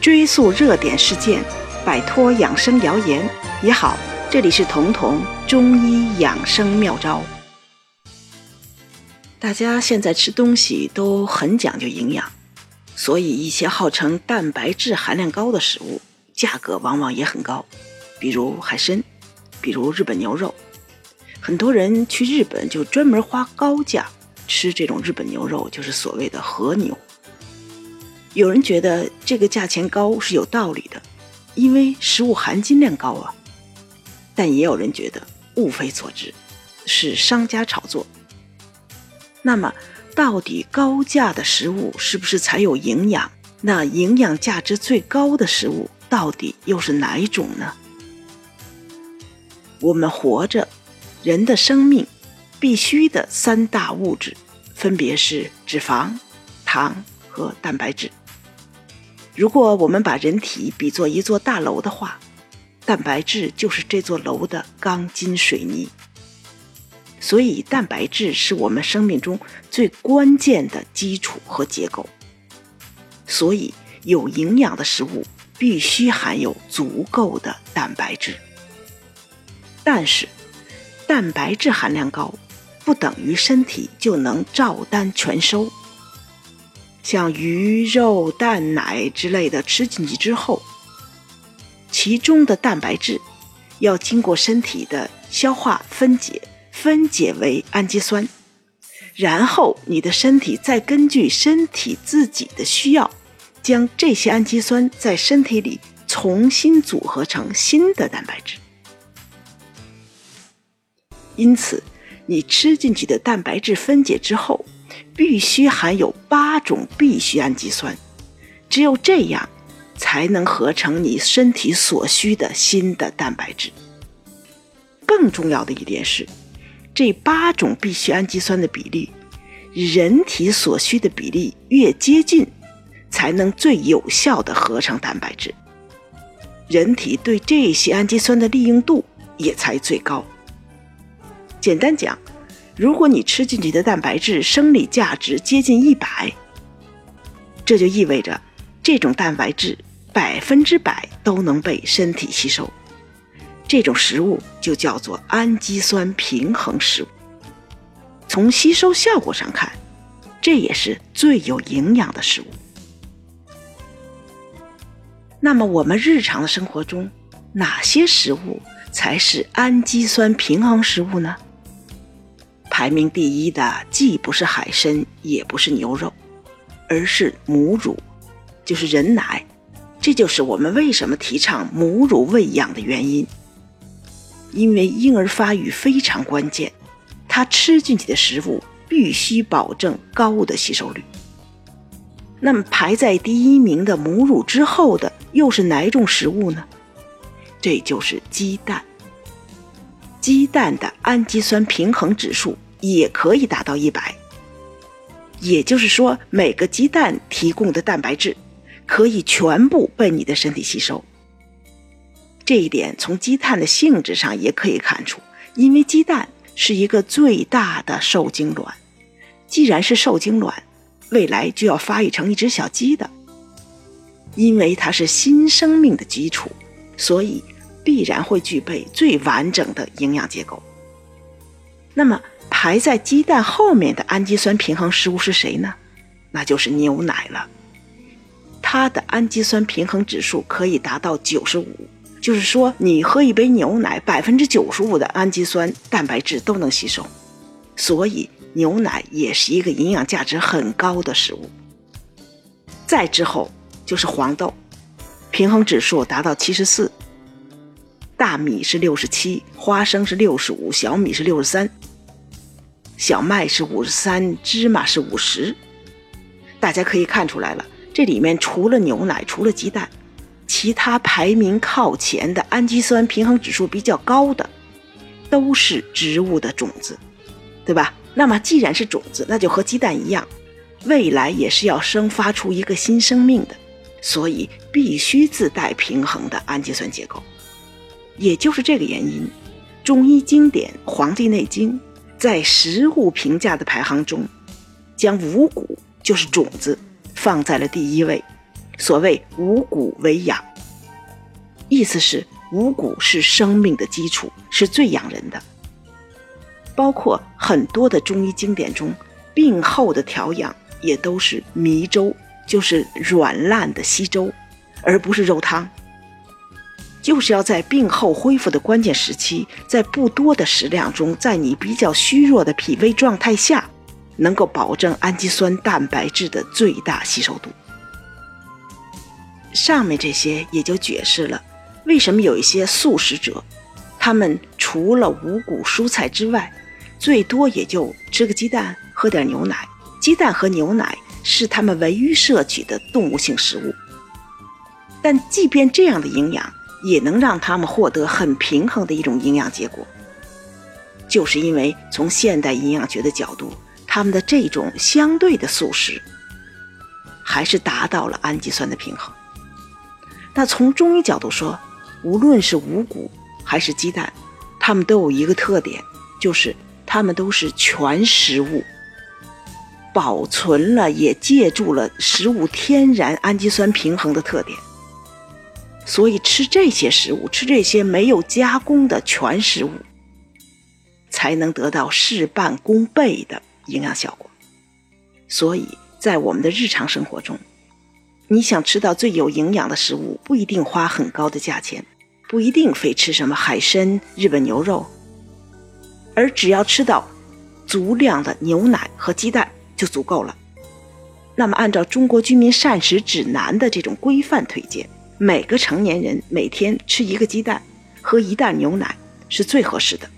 追溯热点事件，摆脱养生谣言也好。这里是彤彤中医养生妙招。大家现在吃东西都很讲究营养，所以一些号称蛋白质含量高的食物，价格往往也很高，比如海参，比如日本牛肉。很多人去日本就专门花高价吃这种日本牛肉，就是所谓的和牛。有人觉得这个价钱高是有道理的，因为食物含金量高啊。但也有人觉得物非所值，是商家炒作。那么，到底高价的食物是不是才有营养？那营养价值最高的食物到底又是哪一种呢？我们活着，人的生命必须的三大物质，分别是脂肪、糖和蛋白质。如果我们把人体比作一座大楼的话，蛋白质就是这座楼的钢筋水泥。所以，蛋白质是我们生命中最关键的基础和结构。所以，有营养的食物必须含有足够的蛋白质。但是，蛋白质含量高，不等于身体就能照单全收。像鱼肉、蛋奶之类的吃进去之后，其中的蛋白质要经过身体的消化分解，分解为氨基酸，然后你的身体再根据身体自己的需要，将这些氨基酸在身体里重新组合成新的蛋白质。因此，你吃进去的蛋白质分解之后。必须含有八种必需氨基酸，只有这样，才能合成你身体所需的新的蛋白质。更重要的一点是，这八种必需氨基酸的比例，人体所需的比例越接近，才能最有效的合成蛋白质。人体对这些氨基酸的利用度也才最高。简单讲。如果你吃进去的蛋白质生理价值接近一百，这就意味着这种蛋白质百分之百都能被身体吸收。这种食物就叫做氨基酸平衡食物。从吸收效果上看，这也是最有营养的食物。那么，我们日常的生活中，哪些食物才是氨基酸平衡食物呢？排名第一的既不是海参，也不是牛肉，而是母乳，就是人奶。这就是我们为什么提倡母乳喂养的原因。因为婴儿发育非常关键，他吃进去的食物必须保证高的吸收率。那么排在第一名的母乳之后的又是哪种食物呢？这就是鸡蛋。鸡蛋的氨基酸平衡指数。也可以达到一百，也就是说，每个鸡蛋提供的蛋白质可以全部被你的身体吸收。这一点从鸡蛋的性质上也可以看出，因为鸡蛋是一个最大的受精卵，既然是受精卵，未来就要发育成一只小鸡的，因为它是新生命的基础，所以必然会具备最完整的营养结构。那么。排在鸡蛋后面的氨基酸平衡食物是谁呢？那就是牛奶了。它的氨基酸平衡指数可以达到九十五，就是说你喝一杯牛奶，百分之九十五的氨基酸蛋白质都能吸收。所以牛奶也是一个营养价值很高的食物。再之后就是黄豆，平衡指数达到七十四，大米是六十七，花生是六十五，小米是六十三。小麦是五十三，芝麻是五十，大家可以看出来了。这里面除了牛奶，除了鸡蛋，其他排名靠前的氨基酸平衡指数比较高的，都是植物的种子，对吧？那么既然是种子，那就和鸡蛋一样，未来也是要生发出一个新生命的，所以必须自带平衡的氨基酸结构。也就是这个原因，中医经典《黄帝内经》。在食物评价的排行中，将五谷就是种子放在了第一位，所谓五谷为养，意思是五谷是生命的基础，是最养人的。包括很多的中医经典中，病后的调养也都是糜粥，就是软烂的稀粥，而不是肉汤。就是要在病后恢复的关键时期，在不多的食量中，在你比较虚弱的脾胃状态下，能够保证氨基酸蛋白质的最大吸收度。上面这些也就解释了为什么有一些素食者，他们除了五谷蔬菜之外，最多也就吃个鸡蛋，喝点牛奶。鸡蛋和牛奶是他们唯一摄取的动物性食物。但即便这样的营养，也能让他们获得很平衡的一种营养结果。就是因为从现代营养学的角度，他们的这种相对的素食，还是达到了氨基酸的平衡。那从中医角度说，无论是五谷还是鸡蛋，它们都有一个特点，就是。它们都是全食物，保存了也借助了食物天然氨基酸平衡的特点，所以吃这些食物，吃这些没有加工的全食物，才能得到事半功倍的营养效果。所以在我们的日常生活中，你想吃到最有营养的食物，不一定花很高的价钱，不一定非吃什么海参、日本牛肉。而只要吃到足量的牛奶和鸡蛋就足够了。那么，按照中国居民膳食指南的这种规范推荐，每个成年人每天吃一个鸡蛋，喝一袋牛奶是最合适的。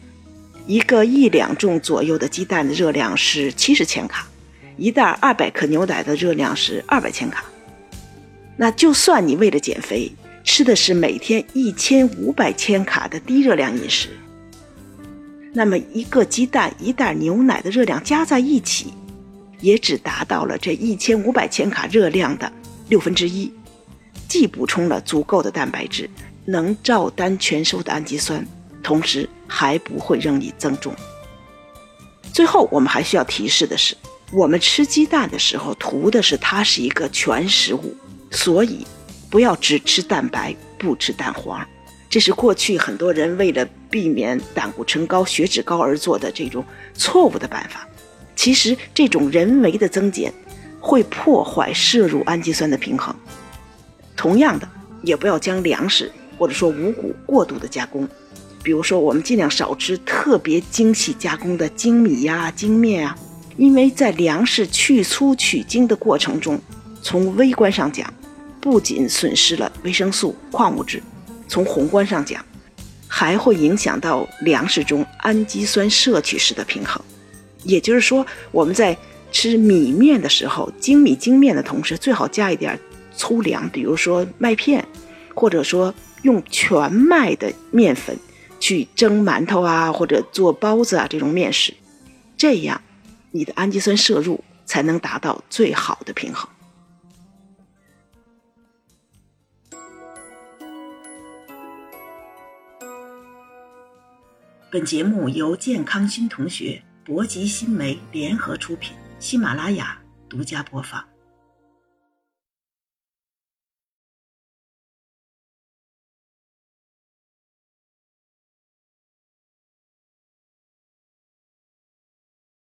一个一两重左右的鸡蛋的热量是七十千卡，一袋二百克牛奶的热量是二百千卡。那就算你为了减肥吃的是每天一千五百千卡的低热量饮食。那么一个鸡蛋、一袋牛奶的热量加在一起，也只达到了这一千五百千卡热量的六分之一，既补充了足够的蛋白质，能照单全收的氨基酸，同时还不会让你增重。最后，我们还需要提示的是，我们吃鸡蛋的时候图的是它是一个全食物，所以不要只吃蛋白不吃蛋黄。这是过去很多人为了避免胆固醇高、血脂高而做的这种错误的办法。其实，这种人为的增减会破坏摄入氨基酸的平衡。同样的，也不要将粮食或者说五谷过度的加工。比如说，我们尽量少吃特别精细加工的精米呀、精面啊，因为在粮食去粗取精的过程中，从微观上讲，不仅损失了维生素、矿物质。从宏观上讲，还会影响到粮食中氨基酸摄取时的平衡。也就是说，我们在吃米面的时候，精米精面的同时，最好加一点粗粮，比如说麦片，或者说用全麦的面粉去蒸馒头啊，或者做包子啊这种面食，这样你的氨基酸摄入才能达到最好的平衡。本节目由健康新同学、博吉新媒联合出品，喜马拉雅独家播放。